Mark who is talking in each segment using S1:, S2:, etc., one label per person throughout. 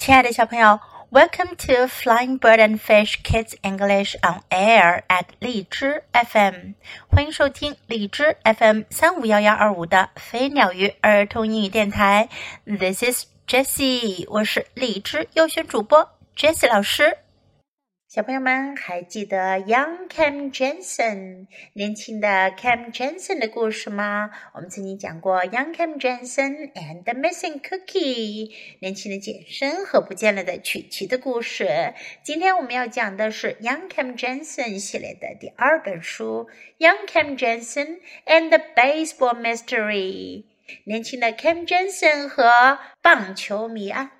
S1: 亲爱的小朋友，Welcome to Flying Bird and Fish Kids English on Air at 荔枝 FM，欢迎收听荔枝 FM 三五幺幺二五的飞鸟鱼儿童英语电台。This is Jessie，我是荔枝优选主播 Jessie 老师。小朋友们还记得 Young Cam Jensen 年轻的 Cam Jensen 的故事吗？我们曾经讲过 Young Cam Jensen and the Missing Cookie 年轻的简生和不见了的曲奇的故事。今天我们要讲的是 Young Cam Jensen 系列的第二本书 Young Cam Jensen and the Baseball Mystery 年轻的 Cam Jensen 和棒球谜案。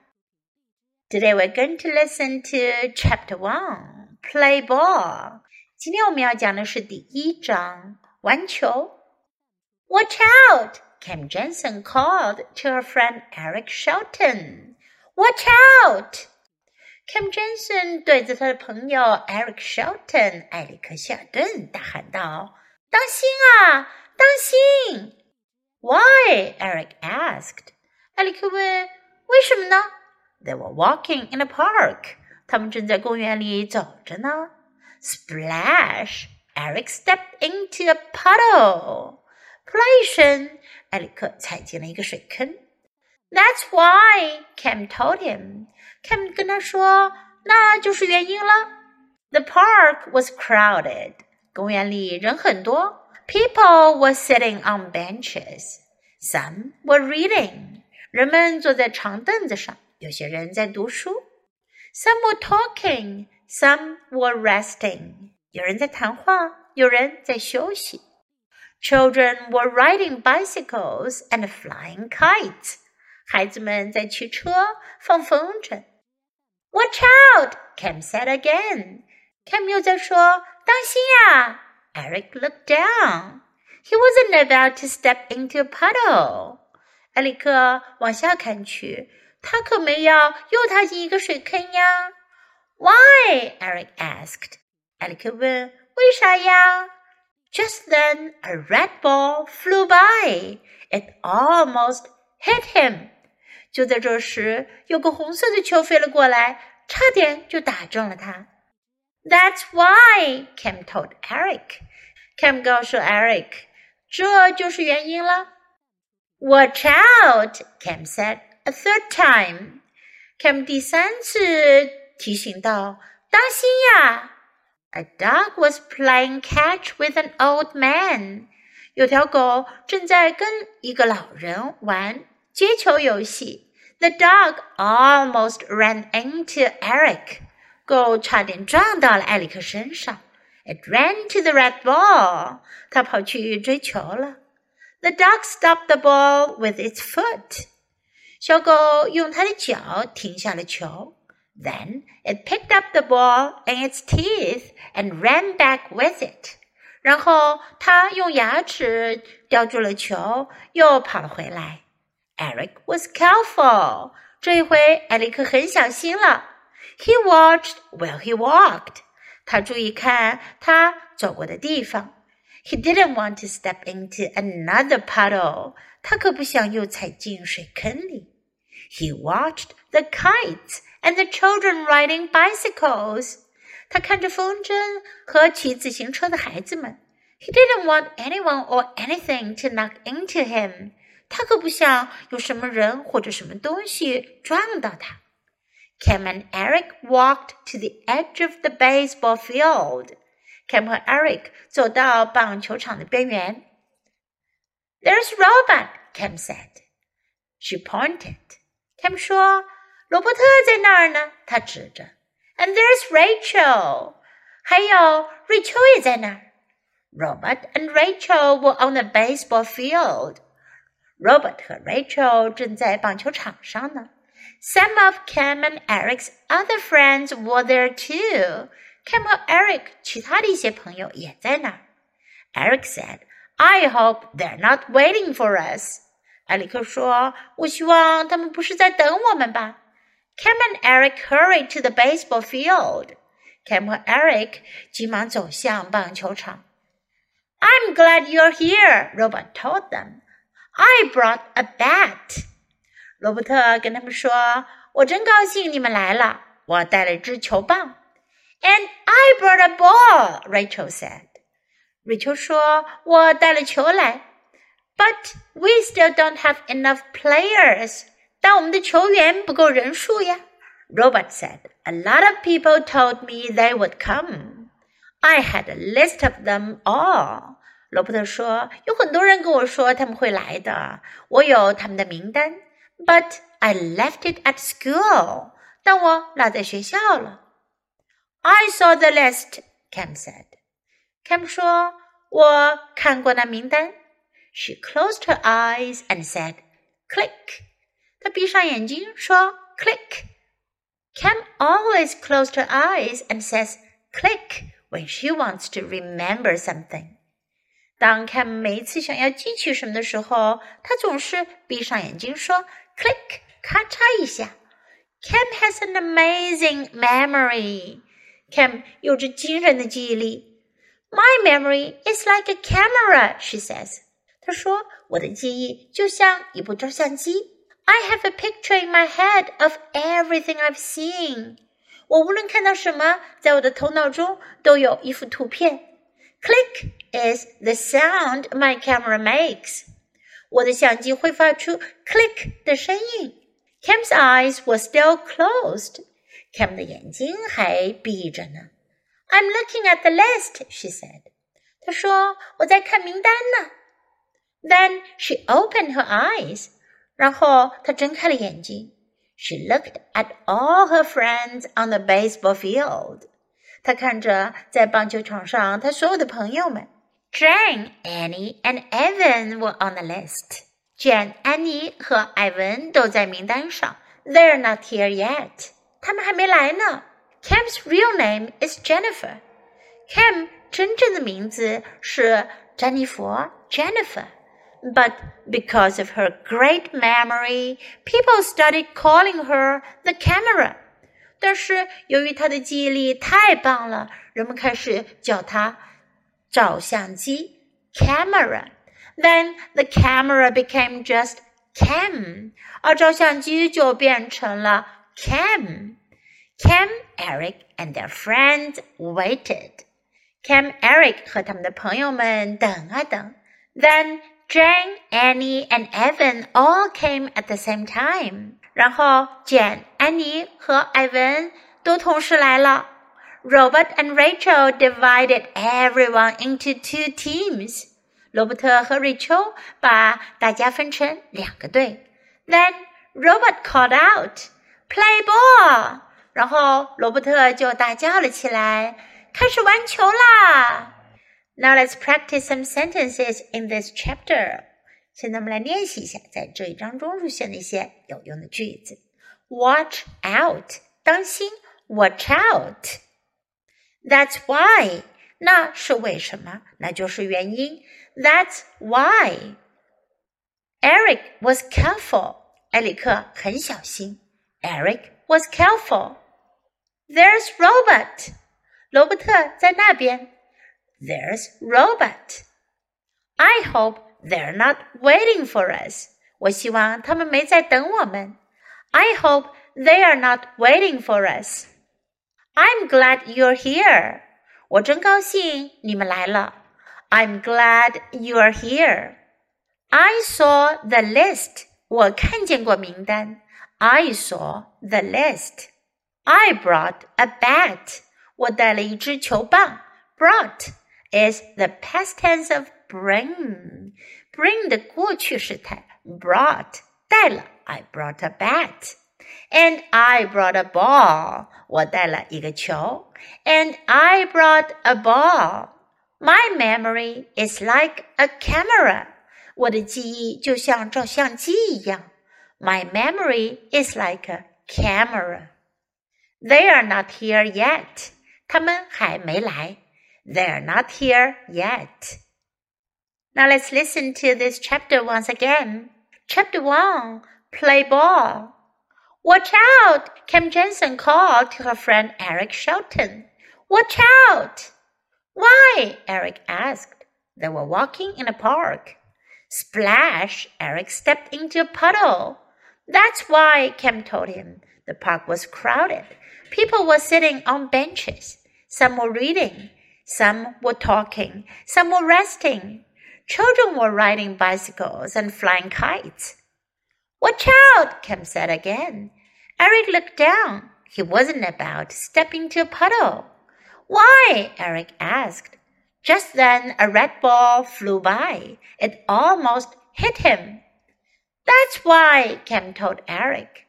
S1: Today we're going to listen to Chapter One, Play Ball. 今天我们要讲的是第一章，玩球。Watch out! Cam Jansen called to her friend Eric Shelton. Watch out! Cam Jansen 对着他的朋友 Eric Shelton 埃里克希尔顿大喊道：“当心啊，当心！”Why? Eric asked. 埃里克问。They were walking in a park. 他们正在公园里走着呢。Splash! Eric stepped into a puddle. 扑啦一声，艾里克踩进了一个水坑。That's why, Cam told him. Cam 跟他说，那就是原因了。The park was crowded. 公园里人很多。People were sitting on benches. Some were reading. 人们坐在长凳子上。 有些人在读书，some were talking, some were resting。有人在谈话，有人在休息。Children were riding bicycles and flying kites。孩子们在骑车，放风筝。Watch out! Cam said again. Cam 又在说：“当心呀！” Eric looked down. He wasn't about to step into a puddle. 埃里克往下看去。 他可没要又踏进一个水坑呀。Why? Eric asked. 艾利克问：“为啥呀？” Just then, a red ball flew by. It almost hit him. 就在这时，有个红色的球飞了过来，差点就打中了他。That's why, Cam told Eric. Cam 告诉 Eric，这就是原因了。Watch out, Cam said a third time. Cam 第三次提醒道：“当心呀！” A dog was playing catch with an old man. 有条狗正在跟一个老人玩接球游戏。The dog almost ran into Eric. 狗差点撞到了艾里克身上。It ran to the red ball. 它跑去追球了。The dog stopped the ball with its foot. 小狗用它的脚停下了球。Then it picked up the ball in its teeth and ran back with it. 然后它用牙齿叼住了球，又跑了回来。Eric was careful. 这一回，艾利克很小心了。He watched while he walked. 他注意看他走过的地方。He didn't want to step into another puddle. 他可不想又踩进水坑里。he watched the kites and the children riding bicycles. 他看着风筝和骑自行车的孩子们。He didn't want anyone or anything to knock into him. 他可不想有什么人或者什么东西撞到他。Cam and Eric walked to the edge of the baseball field. Cam 和 Eric 走到棒球场的边缘。There's Robert, Cam said. She pointed. 他们说：“罗伯特在那儿呢。”他指着。And there's Rachel，还有瑞秋也在那儿。Robert and Rachel were on the baseball field。Robert 和 Rachel 正在棒球场上呢。Some of Cam and Eric's other friends were there too。Cam 和 Eric 其他的一些朋友也在那儿。Eric said, "I hope they're not waiting for us." 埃里克说：“我希望他们不是在等我们吧。” Cam and Eric hurried to the baseball field. Cam 和 Eric 急忙走向棒球场。I'm glad you're here, Robert told them. I brought a bat. 罗伯特跟他们说：“ 我真高兴你们来了。我带了一支球棒。And I brought a ball, Rachel said. Rachel 说：“我带了球来。” ” But we still don't have enough players. 但我们的球员不够人数呀。Robert said, A lot of people told me they would come. I had a list of them all. 罗伯特说：“有很多人跟我说他们会来的，我有他们的名单。But I left it at school. 但我落在学校了。I saw the list. Cam said. Cam 说：“我看过那名单。” ” She closed her eyes and said, "Click." 她闭上眼睛说：“Click." Cam always closed her eyes and says "Click" when she wants to remember something. 当 Cam 每一次想要记起什么的时候，她总是闭上眼睛说 "Click"，咔嚓一下。Cam has an amazing memory. Cam 有着惊人的记忆力。My memory is like a camera, she says. 她说：“我的记忆就像一部照相机。I have a picture in my head of everything I've seen。我无论看到什么，在我的头脑中都有一幅图片。Click is the sound my camera makes。我的相机会发出 click 的声音。Cam's eyes were still closed。Cam 的眼睛还闭着呢。I'm looking at the list, she said。她说：“我在看名单呢。” Then she opened her eyes. 然后她睁开了眼睛。She looked at all her friends on the baseball field. 她看着在棒球场上她所有的朋友们。Jane, Annie, and Evan were on the list. Jane, Annie 和艾文都在名单上。They're not here yet. 他们还没来呢。Cam's real name is Jennifer. Cam 真正的名字是詹妮弗 Jennifer。 but because of her great memory, people started calling her the camera. 但是由于她的记忆力太棒了，人们开始叫她照相机 camera. Then the camera became just Cam，而照相机就变成了 Cam. Cam, Eric, and their friends waited. Cam, Eric 和他们的朋友们等啊等。Then Jane, Annie, and Evan all came at the same time. 然后简、安妮和艾文都同时来了。Robert and Rachel divided everyone into two teams. 罗伯特和 Rachel 把大家分成两个队。Then Robert called out, "Play ball!" 然后罗伯特就大叫了起来：“开始玩球啦！” Now let's practice some sentences in this chapter. 现在我们来练习一下，在这一章中出现的一些有用的句子。Watch out，当心；Watch out。That's why，那是为什么？那就是原因。That's why。Eric was careful，埃里克很小心。Eric was careful。There's Robert，罗伯特在那边。 there's Robert. I hope they're not waiting for us. 我希望他们没在等我们。I hope they are not waiting for us. I'm glad you're here. 我真高兴你们来了。I'm glad you're here. I saw the list. 我看见过名单。I saw the list. I brought a bat. 我带了一支球棒。Brought is the past tense of bring. Bring 的过去时态 brought 带了，I brought a bat. And I brought a ball. 我带了一个球。And I brought a ball. My memory is like a camera. 我的记忆就像照相机一样。My memory is like a camera. They are not here yet. 他们还没来。 They're not here yet. Now let's listen to this chapter once again. Chapter 1 Play Ball. Watch out! Cam Jansen called to her friend Eric Shelton. Watch out! Why? Eric asked. They were walking in a park. Splash! Eric stepped into a puddle. That's why, Cam told him. The park was crowded. People were sitting on benches. Some were reading. Some were talking. Some were resting. Children were riding bicycles and flying kites. Watch out, Cam said again. Eric looked down. He wasn't about to step into a puddle. Why? Eric asked. Just then a red ball flew by. It almost hit him. That's why, Cam told Eric.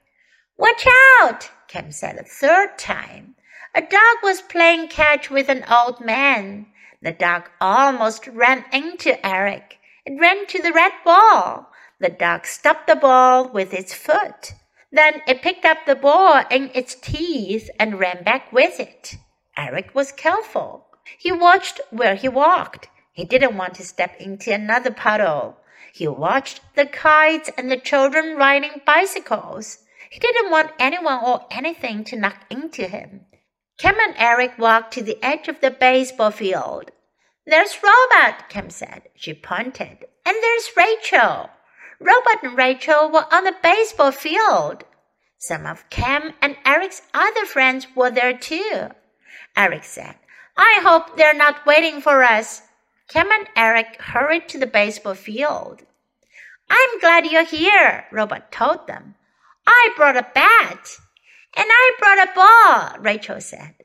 S1: Watch out, Cam said a third time. A dog was playing catch with an old man. The dog almost ran into Eric. It ran to the red ball. The dog stopped the ball with its foot. Then it picked up the ball in its teeth and ran back with it. Eric was careful. He watched where he walked. He didn't want to step into another puddle. He watched the kites and the children riding bicycles. He didn't want anyone or anything to knock into him. Cam and Eric walked to the edge of the baseball field. There's Robert, Cam said. She pointed. And there's Rachel. Robert and Rachel were on the baseball field. Some of Cam and Eric's other friends were there too. Eric said, I hope they're not waiting for us. Cam and Eric hurried to the baseball field. I'm glad you're here, Robert told them. I brought a bat. And I brought a ball, Rachel said.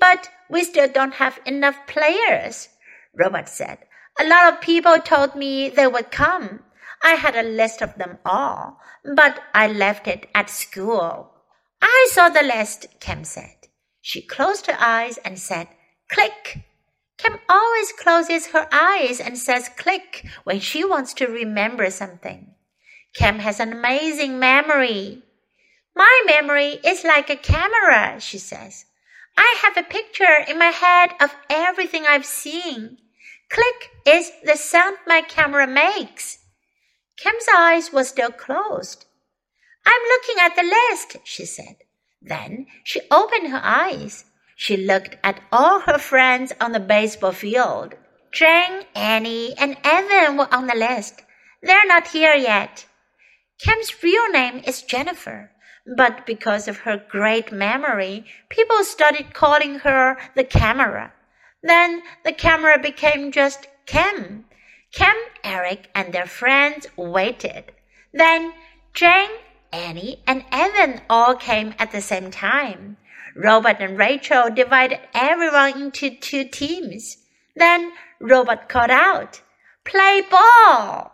S1: But we still don't have enough players, Robert said. A lot of people told me they would come. I had a list of them all, but I left it at school. I saw the list, Cam said. She closed her eyes and said, Click. Cam always closes her eyes and says click when she wants to remember something. Cam has an amazing memory. My memory is like a camera, she says. I have a picture in my head of everything I've seen. Click is the sound my camera makes. Cam's eyes were still closed. I'm looking at the list, she said. Then she opened her eyes. She looked at all her friends on the baseball field. Jane, Annie, and Evan were on the list. They're not here yet. Cam's real name is Jennifer, but because of her great memory, people started calling her the camera. Then the camera became just Cam. Cam, Eric, and their friends waited. Then Jane, Annie, and Evan all came at the same time. Robert and Rachel divided everyone into two teams. Then Robert called out, Play ball!